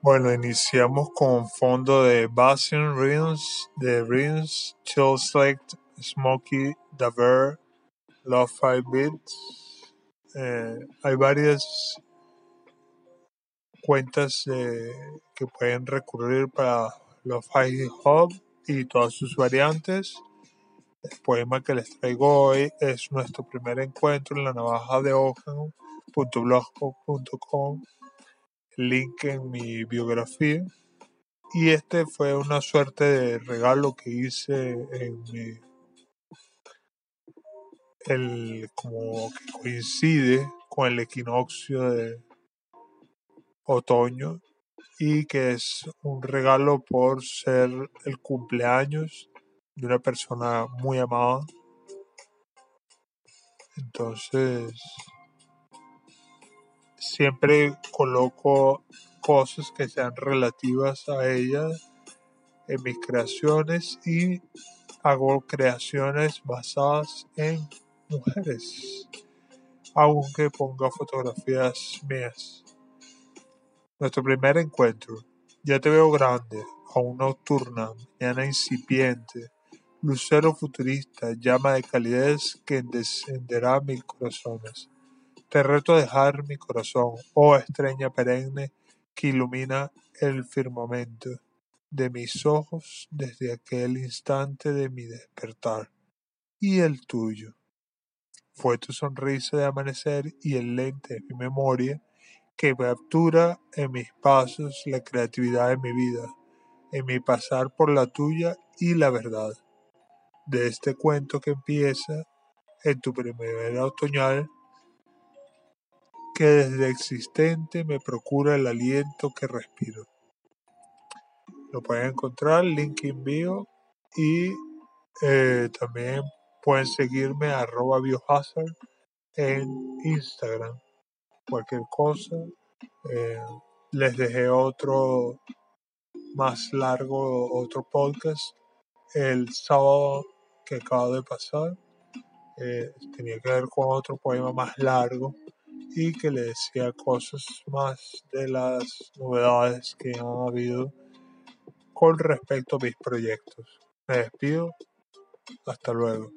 Bueno, iniciamos con fondo de Basin Rings, de Rings, Chill Select, Smokey, The Bear, Love Five Beats. Eh, hay varias cuentas eh, que pueden recurrir para Love Five Hub y todas sus variantes. El poema que les traigo hoy es nuestro primer encuentro en la navaja de Ojan.blogspot.com link en mi biografía. Y este fue una suerte de regalo que hice en mi, el, como que coincide con el equinoccio de otoño y que es un regalo por ser el cumpleaños de una persona muy amada. Entonces, siempre coloco cosas que sean relativas a ella en mis creaciones y hago creaciones basadas en mujeres, aunque ponga fotografías mías. Nuestro primer encuentro. Ya te veo grande, aún nocturna, mañana incipiente, lucero futurista, llama de calidez que descenderá mil corazones. Te reto a dejar mi corazón, oh estrella perenne que ilumina el firmamento de mis ojos desde aquel instante de mi despertar. Y el tuyo. Fue tu sonrisa de amanecer y el lente de mi memoria que captura en mis pasos la creatividad de mi vida, en mi pasar por la tuya y la verdad. De este cuento que empieza en tu primavera otoñal que desde existente me procura el aliento que respiro. Lo pueden encontrar, link en bio y eh, también pueden seguirme arroba biohazard en Instagram. Cualquier cosa. Eh, les dejé otro más largo, otro podcast el sábado que acaba de pasar. Eh, tenía que ver con otro poema más largo y que le decía cosas más de las novedades que han habido con respecto a mis proyectos. Me despido. Hasta luego.